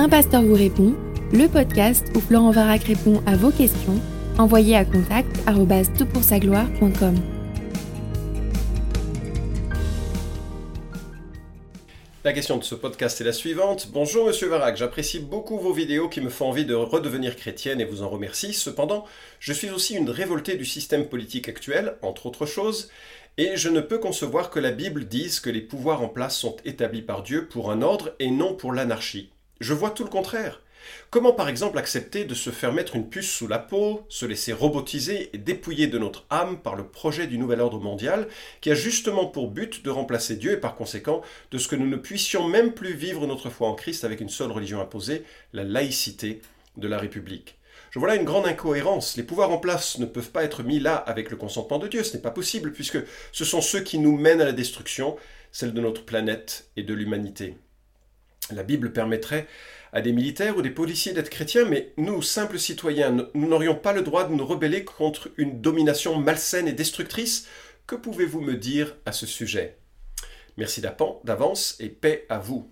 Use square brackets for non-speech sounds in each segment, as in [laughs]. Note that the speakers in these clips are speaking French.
Un pasteur vous répond, le podcast où Florent Varac répond à vos questions, envoyez à contact gloire.com La question de ce podcast est la suivante. Bonjour Monsieur Varac, j'apprécie beaucoup vos vidéos qui me font envie de redevenir chrétienne et vous en remercie. Cependant, je suis aussi une révoltée du système politique actuel, entre autres choses, et je ne peux concevoir que la Bible dise que les pouvoirs en place sont établis par Dieu pour un ordre et non pour l'anarchie. Je vois tout le contraire. Comment par exemple accepter de se faire mettre une puce sous la peau, se laisser robotiser et dépouiller de notre âme par le projet du nouvel ordre mondial qui a justement pour but de remplacer Dieu et par conséquent de ce que nous ne puissions même plus vivre notre foi en Christ avec une seule religion imposée, la laïcité de la République je vois là une grande incohérence. Les pouvoirs en place ne peuvent pas être mis là avec le consentement de Dieu. Ce n'est pas possible, puisque ce sont ceux qui nous mènent à la destruction, celle de notre planète et de l'humanité. La Bible permettrait à des militaires ou des policiers d'être chrétiens, mais nous, simples citoyens, nous n'aurions pas le droit de nous rebeller contre une domination malsaine et destructrice. Que pouvez-vous me dire à ce sujet? Merci d'avance et paix à vous.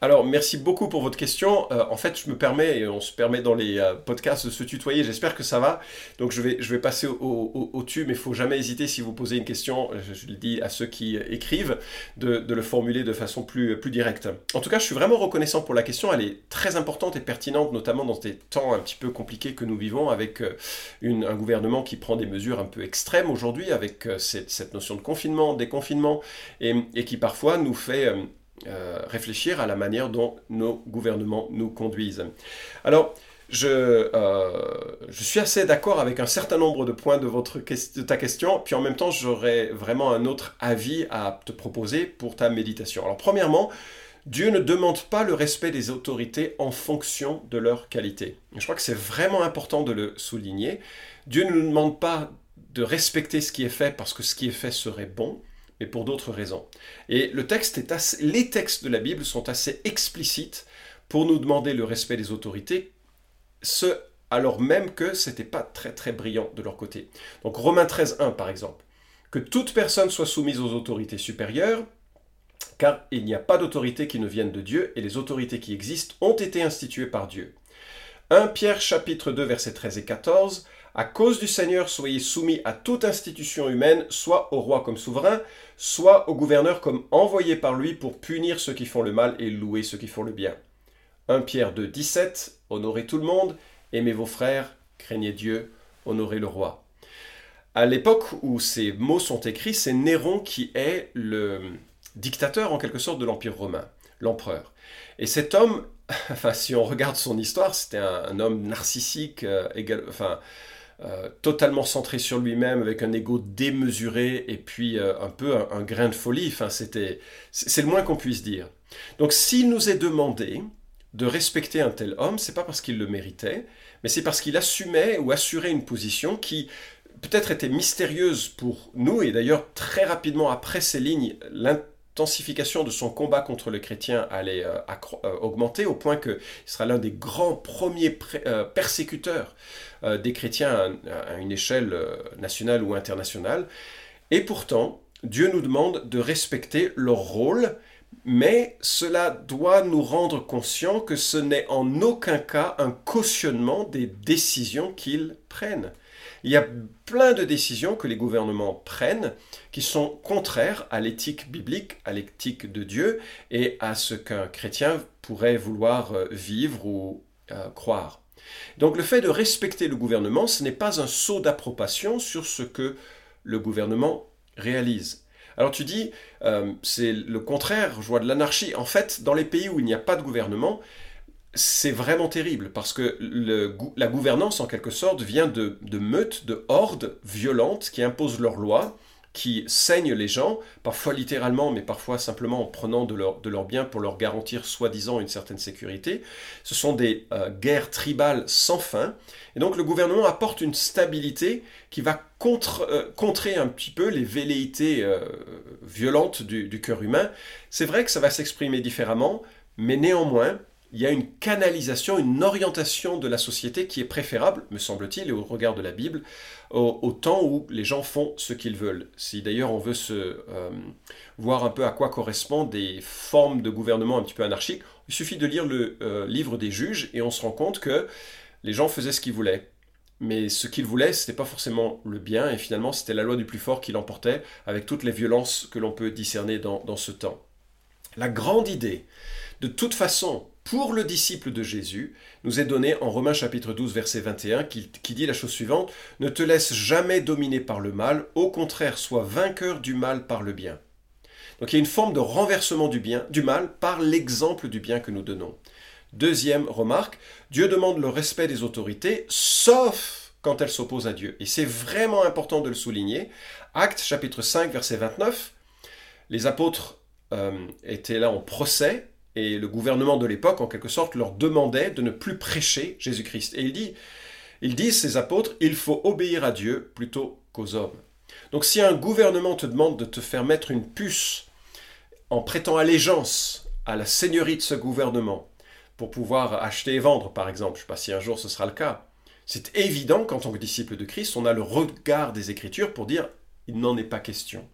Alors, merci beaucoup pour votre question. Euh, en fait, je me permets, et on se permet dans les euh, podcasts de se tutoyer, j'espère que ça va. Donc, je vais, je vais passer au, au, mais il faut jamais hésiter si vous posez une question, je, le dis à ceux qui écrivent, de, le formuler de façon plus, plus directe. En tout cas, je suis vraiment reconnaissant pour la question. Elle est très importante et pertinente, notamment dans des temps un petit peu compliqués que nous vivons, avec euh, un gouvernement qui prend des mesures un peu extrêmes aujourd'hui, avec cette, notion de confinement, déconfinement, et, et qui parfois nous fait euh, réfléchir à la manière dont nos gouvernements nous conduisent. Alors, je, euh, suis assez d'accord avec un certain nombre de points de ta question, puis en même temps, j'aurais vraiment un autre avis à te proposer pour ta méditation. Alors, premièrement, Dieu ne demande pas le respect des autorités en fonction de leur qualité. Je crois que c'est vraiment important de le souligner. Dieu ne nous demande pas de respecter ce qui est fait parce que ce qui est fait serait bon mais pour d'autres raisons. Et les textes de la Bible sont assez explicites pour nous demander le respect des autorités, alors même que ce n'était pas très très brillant de leur côté. Donc Romains 13.1 par exemple. Que toute personne soit soumise aux autorités supérieures, car il n'y a pas d'autorité qui ne vienne de Dieu, et les autorités qui existent ont été instituées par Dieu. 1 Pierre chapitre 2 versets 13 et 14. À cause du Seigneur, soyez soumis à toute institution humaine, soit au roi comme souverain, soit au gouverneur comme envoyé par lui pour punir ceux qui font le mal et louer ceux qui font le bien. 1 Pierre 2, 17. Honorez tout le monde, aimez vos frères, craignez Dieu, honorez le roi. À l'époque où ces mots sont écrits, c'est Néron qui est le dictateur en quelque sorte de l'Empire romain, l'empereur. Et cet homme, [laughs] enfin si on regarde son histoire, c'était un, homme narcissique, euh, enfin euh, totalement centré sur lui-même, avec un ego démesuré et puis euh, un peu un, grain de folie. Enfin, c'était, c'est le moins qu'on puisse dire. Donc, s'il nous est demandé de respecter un tel homme, c'est pas parce qu'il le méritait, mais c'est parce qu'il assumait ou assurait une position qui peut-être était mystérieuse pour nous, et d'ailleurs très rapidement après ces lignes, l'intensification de son combat contre le chrétien allait euh, augmenter au point qu'il sera l'un des grands premiers persécuteurs euh, des chrétiens à, une échelle euh, nationale ou internationale. Et pourtant, Dieu nous demande de respecter leur rôle, mais cela doit nous rendre conscients que ce n'est en aucun cas un cautionnement des décisions qu'ils prennent. Il y a plein de décisions que les gouvernements prennent qui sont contraires à l'éthique biblique, à l'éthique de Dieu et à ce qu'un chrétien pourrait vouloir euh, vivre ou croire. Donc le fait de respecter le gouvernement, ce n'est pas un saut d'approbation sur ce que le gouvernement réalise. Alors tu dis, euh, c'est le contraire, je vois de l'anarchie. En fait, dans les pays où il n'y a pas de gouvernement, c'est vraiment terrible parce que la gouvernance, en quelque sorte, vient de, meutes, de hordes violentes qui imposent leurs lois qui saignent les gens, parfois littéralement, mais parfois simplement en prenant de leurs biens pour leur garantir soi-disant une certaine sécurité. Ce sont des euh, guerres tribales sans fin. Et donc le gouvernement apporte une stabilité qui va euh, contrer un petit peu les velléités euh, violentes du, du cœur humain. C'est vrai que ça va s'exprimer différemment, mais néanmoins, il y a une canalisation, une orientation de la société qui est préférable, me semble-t-il, et au regard de la Bible, au, temps où les gens font ce qu'ils veulent. Si d'ailleurs on veut se euh, voir un peu à quoi correspondent des formes de gouvernement un petit peu anarchiques, il suffit de lire le euh, livre des juges et on se rend compte que les gens faisaient ce qu'ils voulaient. Mais ce qu'ils voulaient, ce n'était pas forcément le bien, et finalement c'était la loi du plus fort qui l'emportait, avec toutes les violences que l'on peut discerner dans ce temps. La grande idée, de toute façon, pour le disciple de Jésus, nous est donnée en Romains chapitre 12 verset 21 qui, qui, dit la chose suivante, Ne te laisse jamais dominer par le mal, au contraire sois vainqueur du mal par le bien. Donc il y a une forme de renversement du bien, du mal par l'exemple du bien que nous donnons. Deuxième remarque, Dieu demande le respect des autorités, sauf quand elles s'opposent à Dieu. Et c'est vraiment important de le souligner. Acte chapitre 5 verset 29, les apôtres euh, étaient là en procès et le gouvernement de l'époque, en quelque sorte, leur demandait de ne plus prêcher Jésus-Christ. Et il dit, ils disent, ces apôtres, il faut obéir à Dieu plutôt qu'aux hommes. Donc si un gouvernement te demande de te faire mettre une puce en prêtant allégeance à la seigneurie de ce gouvernement, pour pouvoir acheter et vendre, par exemple, je ne sais pas si un jour ce sera le cas, c'est évident qu'en tant que disciple de Christ, on a le regard des Écritures pour dire, il n'en est pas question.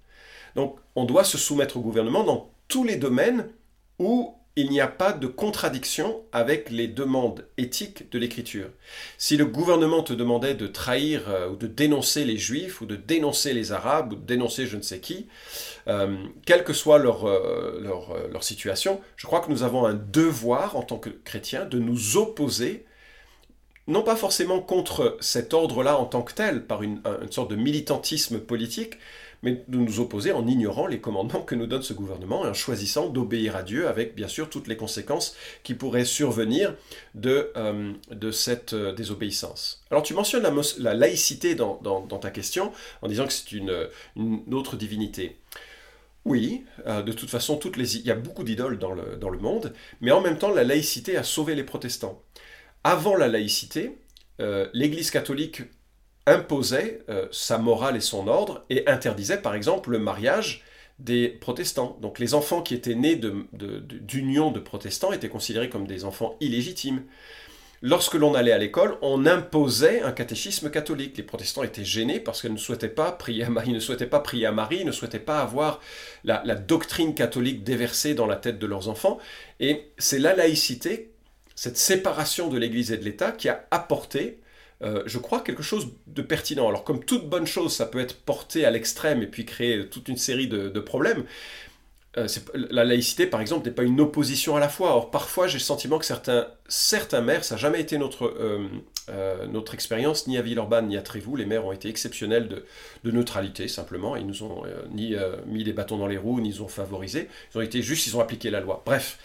Donc on doit se soumettre au gouvernement dans tous les domaines où il n'y a pas de contradiction avec les demandes éthiques de l'Écriture. Si le gouvernement te demandait de trahir euh, ou de dénoncer les Juifs ou de dénoncer les Arabes ou de dénoncer je ne sais qui, euh, quelle que soit leur, euh, leur, leur, situation, je crois que nous avons un devoir en tant que chrétiens de nous opposer, non pas forcément contre cet ordre-là en tant que tel, par une, sorte de militantisme politique, mais de nous opposer en ignorant les commandements que nous donne ce gouvernement et en choisissant d'obéir à Dieu avec bien sûr toutes les conséquences qui pourraient survenir de, euh, cette euh, désobéissance. Alors tu mentionnes la, laïcité dans, ta question en disant que c'est une, autre divinité. Oui, euh, de toute façon, il y a beaucoup d'idoles dans le, dans le monde, mais en même temps, la laïcité a sauvé les protestants. Avant la laïcité, l'Église catholique imposait euh, sa morale et son ordre et interdisait par exemple le mariage des protestants. Donc les enfants qui étaient nés d'union de, de, protestants étaient considérés comme des enfants illégitimes. Lorsque l'on allait à l'école, on imposait un catéchisme catholique. Les protestants étaient gênés parce qu'ils ne souhaitaient pas prier à Marie, ne souhaitaient pas prier à Marie, ne souhaitaient pas avoir la, la doctrine catholique déversée dans la tête de leurs enfants. Et c'est la laïcité, cette séparation de l'Église et de l'État qui a apporté euh, je crois, quelque chose de pertinent. Alors comme toute bonne chose, ça peut être porté à l'extrême et puis créer toute une série de, problèmes. Euh, la laïcité, par exemple, n'est pas une opposition à la foi. Or, parfois, j'ai le sentiment que certains, certains maires, ça n'a jamais été notre, euh, notre expérience, ni à Villeurbanne, ni à Trévoux. Les maires ont été exceptionnels de, neutralité, simplement. Ils nous ont ni mis des bâtons dans les roues, ni ils ont favorisé. Ils ont été juste, ils ont appliqué la loi. Bref.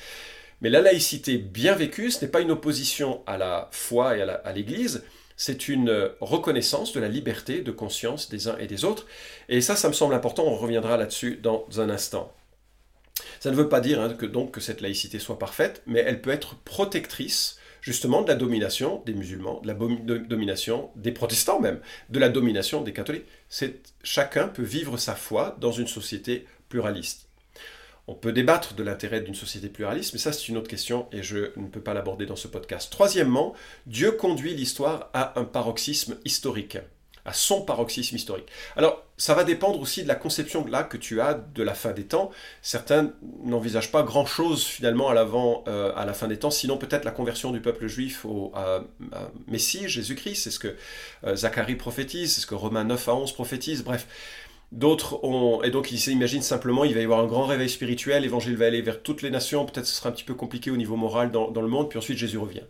Mais la laïcité bien vécue, ce n'est pas une opposition à la foi et à l'Église, c'est une reconnaissance de la liberté de conscience des uns et des autres. Et ça, ça me semble important, on reviendra là-dessus dans un instant. Ça ne veut pas dire hein, que donc que cette laïcité soit parfaite, mais elle peut être protectrice justement de la domination des musulmans, de la domination des protestants même, de la domination des catholiques. Chacun peut vivre sa foi dans une société pluraliste. On peut débattre de l'intérêt d'une société pluraliste, mais ça c'est une autre question et je ne peux pas l'aborder dans ce podcast. Troisièmement, Dieu conduit l'histoire à un paroxysme historique, à son paroxysme historique. Alors, ça va dépendre aussi de la conception là que tu as de la fin des temps. Certains n'envisagent pas grand-chose finalement à, l'avant, euh, à la fin des temps, sinon peut-être la conversion du peuple juif au Messie, Jésus-Christ, c'est ce que euh, Zacharie prophétise, c'est ce que Romains 9 à 11 prophétise, bref. D'autres ont. Et donc ils s'imaginent simplement, il va y avoir un grand réveil spirituel, l'évangile va aller vers toutes les nations, peut-être ce sera un petit peu compliqué au niveau moral dans, le monde, puis ensuite Jésus revient.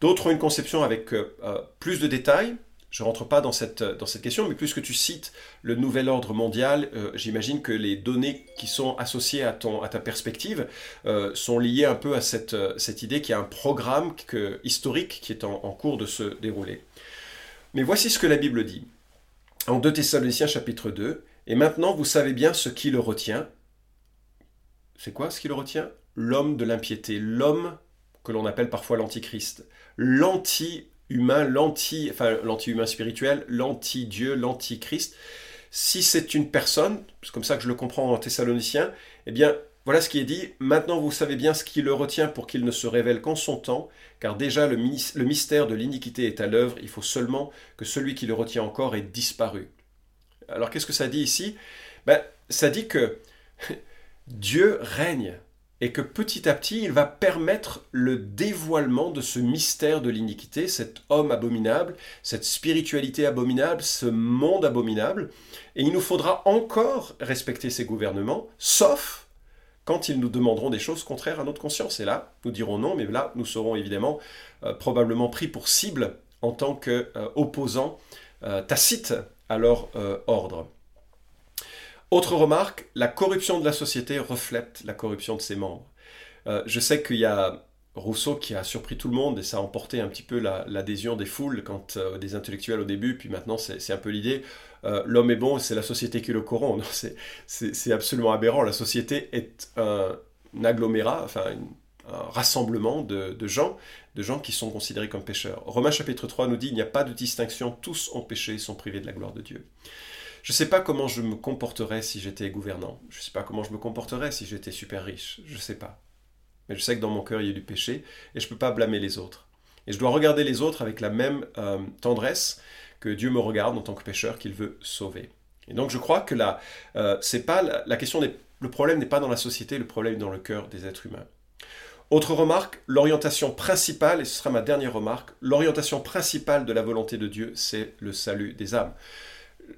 D'autres ont une conception avec euh, euh, plus de détails. Je rentre pas dans cette, dans cette question, mais puisque tu cites le nouvel ordre mondial, euh, j'imagine que les données qui sont associées à, ton, à ta perspective sont liées un peu à cette idée qu'il y a un programme historique qui est en cours de se dérouler. Mais voici ce que la Bible dit en 2 Thessaloniciens chapitre 2, et maintenant vous savez bien ce qui le retient. C'est quoi ce qui le retient? L'homme de l'impiété, l'homme que l'on appelle parfois l'antichrist, l'anti-humain, l'anti, enfin l'anti-humain spirituel, l'anti-dieu, l'antichrist. Si c'est une personne, c'est comme ça que je le comprends en thessaloniciens, eh bien Voilà ce qui est dit. Maintenant vous savez bien ce qui le retient pour qu'il ne se révèle qu'en son temps, car déjà le, mystère de l'iniquité est à l'œuvre, il faut seulement que celui qui le retient encore ait disparu. Alors qu'est-ce que ça dit ici? Ben, Ça dit que [laughs] Dieu règne et que petit à petit, il va permettre le dévoilement de ce mystère de l'iniquité, cet homme abominable, cette spiritualité abominable, ce monde abominable. Et il nous faudra encore respecter ces gouvernements, sauf quand ils nous demanderont des choses contraires à notre conscience. Et là, nous dirons non, mais là, nous serons évidemment euh, probablement pris pour cible en tant qu'opposants euh, tacites à leur euh, ordre. Autre remarque, la corruption de la société reflète la corruption de ses membres. Euh, je sais qu'il y a Rousseau qui a surpris tout le monde et ça a emporté un petit peu l'adhésion des foules quand euh, des intellectuels au début, puis maintenant c'est un peu l'idée. Euh, l'homme est bon, c'est la société qui le corrompt. C'est absolument aberrant. La société est un, agglomérat, enfin un rassemblement de, gens, de gens qui sont considérés comme pécheurs. Romains chapitre 3 nous dit il n'y a pas de distinction, tous ont péché et sont privés de la gloire de Dieu. Je ne sais pas comment je me comporterais si j'étais gouvernant. Je ne sais pas comment je me comporterais si j'étais super riche. Je ne sais pas. Mais je sais que dans mon cœur, il y a du péché et je ne peux pas blâmer les autres. Et je dois regarder les autres avec la même euh, tendresse que Dieu me regarde en tant que pécheur qu'il veut sauver. Et donc je crois que là, euh, c'est pas la, question le problème n'est pas dans la société, le problème est dans le cœur des êtres humains. Autre remarque, l'orientation principale, et ce sera ma dernière remarque, l'orientation principale de la volonté de Dieu, c'est le salut des âmes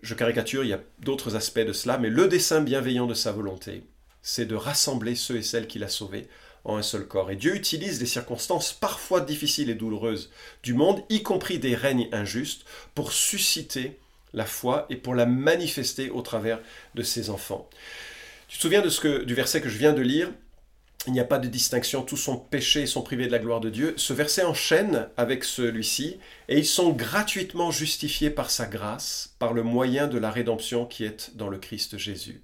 je caricature, il y a d'autres aspects de cela, mais le dessein bienveillant de sa volonté, c'est de rassembler ceux et celles qu'il a sauvés en un seul corps. Et Dieu utilise des circonstances parfois difficiles et douloureuses du monde, y compris des règnes injustes, pour susciter la foi et pour la manifester au travers de ses enfants. Tu te souviens de ce que, du verset que je viens de lire? Il n'y a pas de distinction, tous sont péchés et sont privés de la gloire de Dieu. Ce verset enchaîne avec celui-ci, et ils sont gratuitement justifiés par sa grâce, par le moyen de la rédemption qui est dans le Christ Jésus.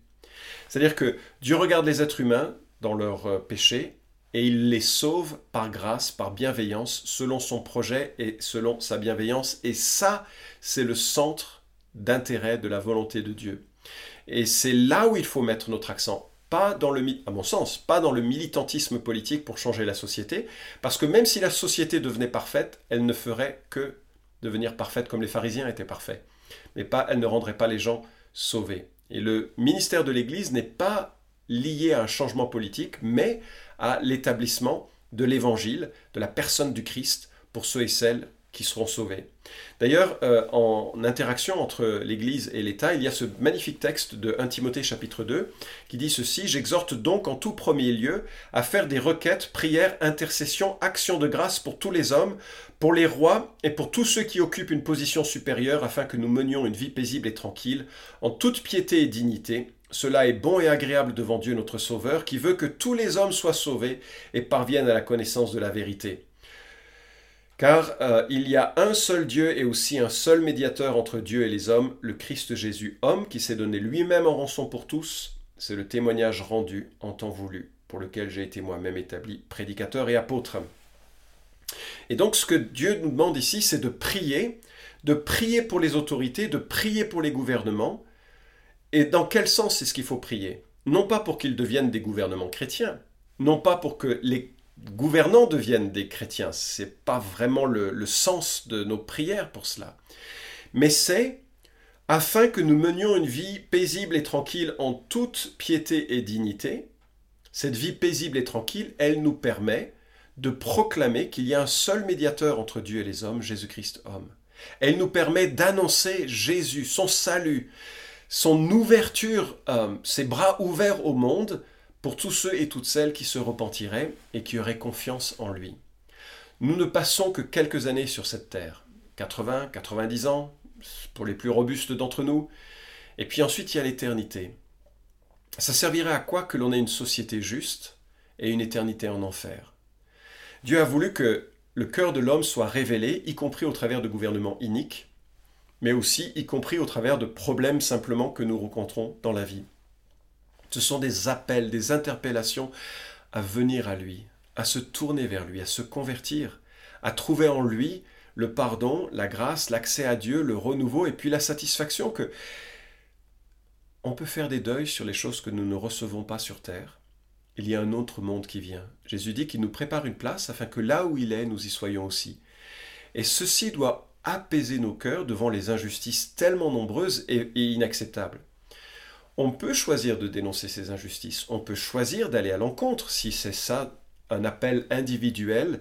C'est-à-dire que Dieu regarde les êtres humains dans leurs euh, péchés, et il les sauve par grâce, par bienveillance, selon son projet et selon sa bienveillance. Et ça, c'est le centre d'intérêt de la volonté de Dieu. Et c'est là où il faut mettre notre accent pas dans le, à mon sens, pas dans le militantisme politique pour changer la société, parce que même si la société devenait parfaite, elle ne ferait que devenir parfaite comme les pharisiens étaient parfaits, mais pas, elle ne rendrait pas les gens sauvés. Et le ministère de l'Église n'est pas lié à un changement politique, mais à l'établissement de l'Évangile, de la personne du Christ pour ceux et celles qui seront sauvés. D'ailleurs, euh, en interaction entre l'Église et l'État, il y a ce magnifique texte de 1 Timothée chapitre 2 qui dit ceci, J'exhorte donc en tout premier lieu à faire des requêtes, prières, intercessions, actions de grâce pour tous les hommes, pour les rois et pour tous ceux qui occupent une position supérieure, afin que nous menions une vie paisible et tranquille, en toute piété et dignité. Cela est bon et agréable devant Dieu notre Sauveur, qui veut que tous les hommes soient sauvés et parviennent à la connaissance de la vérité. Car euh, il y a un seul Dieu et aussi un seul médiateur entre Dieu et les hommes, le Christ Jésus, homme qui s'est donné lui-même en rançon pour tous. C'est le témoignage rendu en temps voulu, pour lequel j'ai été moi-même établi prédicateur et apôtre. Et donc ce que Dieu nous demande ici, c'est de prier, de prier pour les autorités, de prier pour les gouvernements. Et dans quel sens est-ce qu'il faut prier? Non pas pour qu'ils deviennent des gouvernements chrétiens, non pas pour que les gouvernants deviennent des chrétiens. C'est pas vraiment le, sens de nos prières pour cela. Mais c'est afin que nous menions une vie paisible et tranquille en toute piété et dignité. Cette vie paisible et tranquille, elle nous permet de proclamer qu'il y a un seul médiateur entre Dieu et les hommes, Jésus-Christ homme. Elle nous permet d'annoncer Jésus, son salut, son ouverture, euh, ses bras ouverts au monde, pour tous ceux et toutes celles qui se repentiraient et qui auraient confiance en lui. Nous ne passons que quelques années sur cette terre, 80, 90 ans, pour les plus robustes d'entre nous, et puis ensuite il y a l'éternité. Ça servirait à quoi que l'on ait une société juste et une éternité en enfer? Dieu a voulu que le cœur de l'homme soit révélé, y compris au travers de gouvernements iniques, mais aussi y compris au travers de problèmes simplement que nous rencontrons dans la vie. Ce sont des appels, des interpellations à venir à lui, à se tourner vers lui, à se convertir, à trouver en lui le pardon, la grâce, l'accès à Dieu, le renouveau et puis la satisfaction que on peut faire des deuils sur les choses que nous ne recevons pas sur terre il y a un autre monde qui vient. Jésus dit qu'il nous prépare une place afin que là où il est, nous y soyons aussi. Et ceci doit apaiser nos cœurs devant les injustices tellement nombreuses et, inacceptables. On peut choisir de dénoncer ces injustices, on peut choisir d'aller à l'encontre si c'est ça un appel individuel.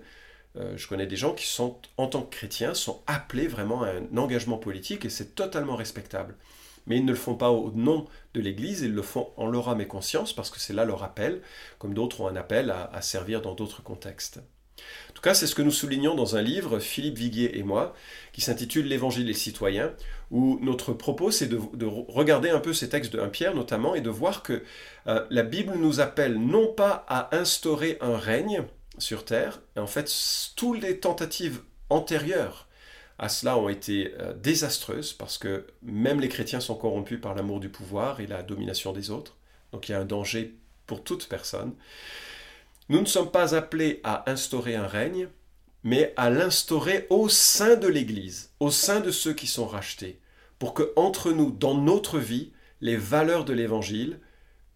Euh, je connais des gens qui sont, en tant que chrétiens, sont appelés vraiment à un engagement politique et c'est totalement respectable mais ils ne le font pas au nom de l'Église, ils le font en leur âme et conscience parce que c'est là leur appel, comme d'autres ont un appel à, servir dans d'autres contextes. En tout cas, c'est ce que nous soulignons dans un livre, Philippe Viguier et moi, qui s'intitule L'Évangile des citoyens, où notre propos, c'est de, regarder un peu ces textes de 1 Pierre notamment, et de voir que euh, la Bible nous appelle non pas à instaurer un règne sur terre, et en fait, toutes les tentatives antérieures à cela ont été euh, désastreuses parce que même les chrétiens sont corrompus par l'amour du pouvoir et la domination des autres. Donc il y a un danger pour toute personne. Nous ne sommes pas appelés à instaurer un règne, mais à l'instaurer au sein de l'Église, au sein de ceux qui sont rachetés, pour que entre nous, dans notre vie, les valeurs de l'Évangile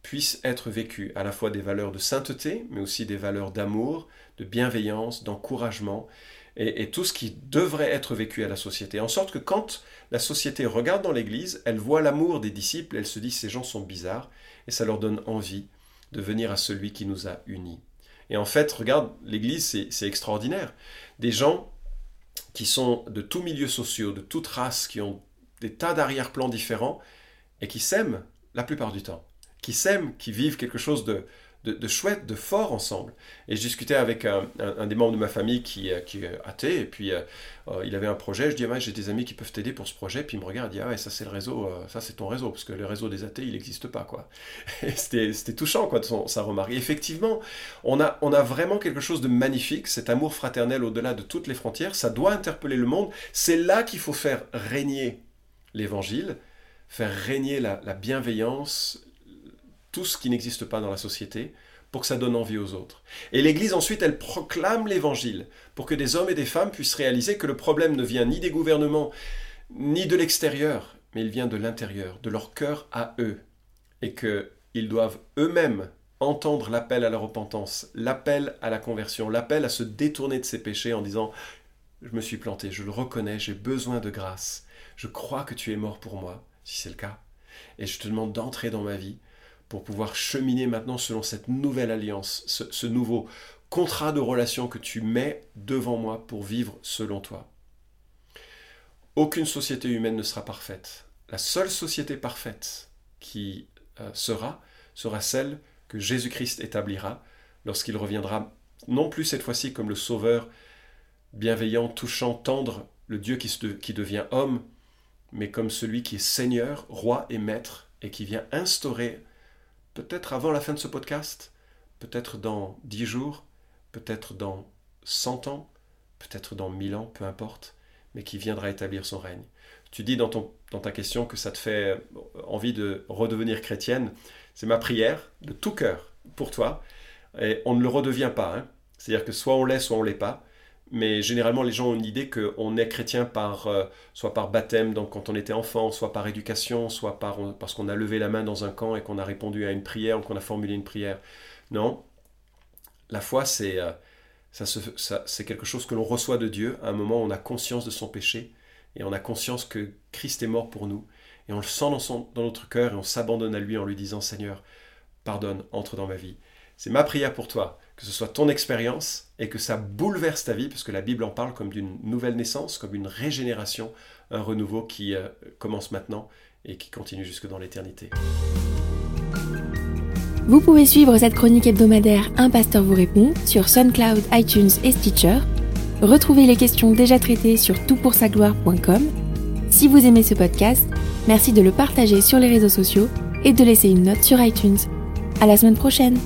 puissent être vécues, à la fois des valeurs de sainteté, mais aussi des valeurs d'amour, de bienveillance, d'encouragement, et, tout ce qui devrait être vécu à la société. En sorte que quand la société regarde dans l'Église, elle voit l'amour des disciples, elle se dit ces gens sont bizarres, et ça leur donne envie de venir à celui qui nous a unis. Et en fait, regarde, l'Église, c'est extraordinaire. Des gens qui sont de tous milieux sociaux, de toutes races, qui ont des tas d'arrière-plans différents, et qui s'aiment la plupart du temps. Qui s'aiment, qui vivent quelque chose de, de, chouette, de fort ensemble. Et je discutais avec un, des membres de ma famille qui, euh, est athée, et puis euh, euh, il avait un projet, je dis, ah, j'ai des amis qui peuvent t'aider pour ce projet, puis il me regarde, il dit, ah ouais, ça c'est le réseau, ça c'est ton réseau, parce que le réseau des athées, il n'existe pas, quoi. [laughs] C'était touchant, quoi, son, sa remarque. Et effectivement, on a, on a vraiment quelque chose de magnifique, cet amour fraternel au-delà de toutes les frontières, ça doit interpeller le monde, c'est là qu'il faut faire régner l'évangile, faire régner la, la bienveillance, tout ce qui n'existe pas dans la société pour que ça donne envie aux autres. Et l'Église ensuite, elle proclame l'Évangile pour que des hommes et des femmes puissent réaliser que le problème ne vient ni des gouvernements, ni de l'extérieur, mais il vient de l'intérieur, de leur cœur à eux, et qu'ils doivent eux-mêmes entendre l'appel à la repentance, l'appel à la conversion, l'appel à se détourner de ses péchés en disant je me suis planté, je le reconnais, j'ai besoin de grâce, je crois que tu es mort pour moi, si c'est le cas, et je te demande d'entrer dans ma vie, pour pouvoir cheminer maintenant selon cette nouvelle alliance, ce, nouveau contrat de relation que tu mets devant moi pour vivre selon toi. Aucune société humaine ne sera parfaite. La seule société parfaite qui euh, sera, sera celle que Jésus-Christ établira lorsqu'il reviendra, non plus cette fois-ci comme le Sauveur bienveillant, touchant, tendre, le Dieu qui, qui devient homme, mais comme celui qui est Seigneur, roi et maître, et qui vient instaurer peut-être avant la fin de ce podcast, peut-être dans dix jours, peut-être dans cent ans, peut-être dans mille ans, peu importe, mais qui viendra établir son règne. Tu dis dans, ta question que ça te fait envie de redevenir chrétienne. C'est ma prière de tout cœur pour toi. Et on ne le redevient pas. Hein. C'est-à-dire que soit on l'est, soit on l'est pas mais généralement les gens ont une idée qu'on est chrétien par, euh, soit par baptême, donc quand on était enfant, soit par éducation, soit par, parce qu'on a levé la main dans un camp et qu'on a répondu à une prière ou qu'on a formulé une prière. Non, la foi c'est euh, ça, c'est quelque chose que l'on reçoit de Dieu à un moment où on a conscience de son péché et on a conscience que Christ est mort pour nous et on le sent dans, dans notre cœur et on s'abandonne à lui en lui disant Seigneur, pardonne, entre dans ma vie. C'est ma prière pour toi, que ce soit ton expérience et que ça bouleverse ta vie, parce que la Bible en parle comme d'une nouvelle naissance, comme une régénération, un renouveau qui euh, commence maintenant et qui continue jusque dans l'éternité. Vous pouvez suivre cette chronique hebdomadaire Un pasteur vous répond sur SoundCloud, iTunes et Stitcher. Retrouvez les questions déjà traitées sur toutpoursagloire.com. Si vous aimez ce podcast, merci de le partager sur les réseaux sociaux et de laisser une note sur iTunes. À la semaine prochaine!